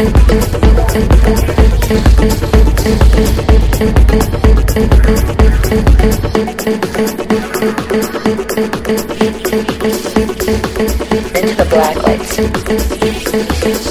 into the black lights.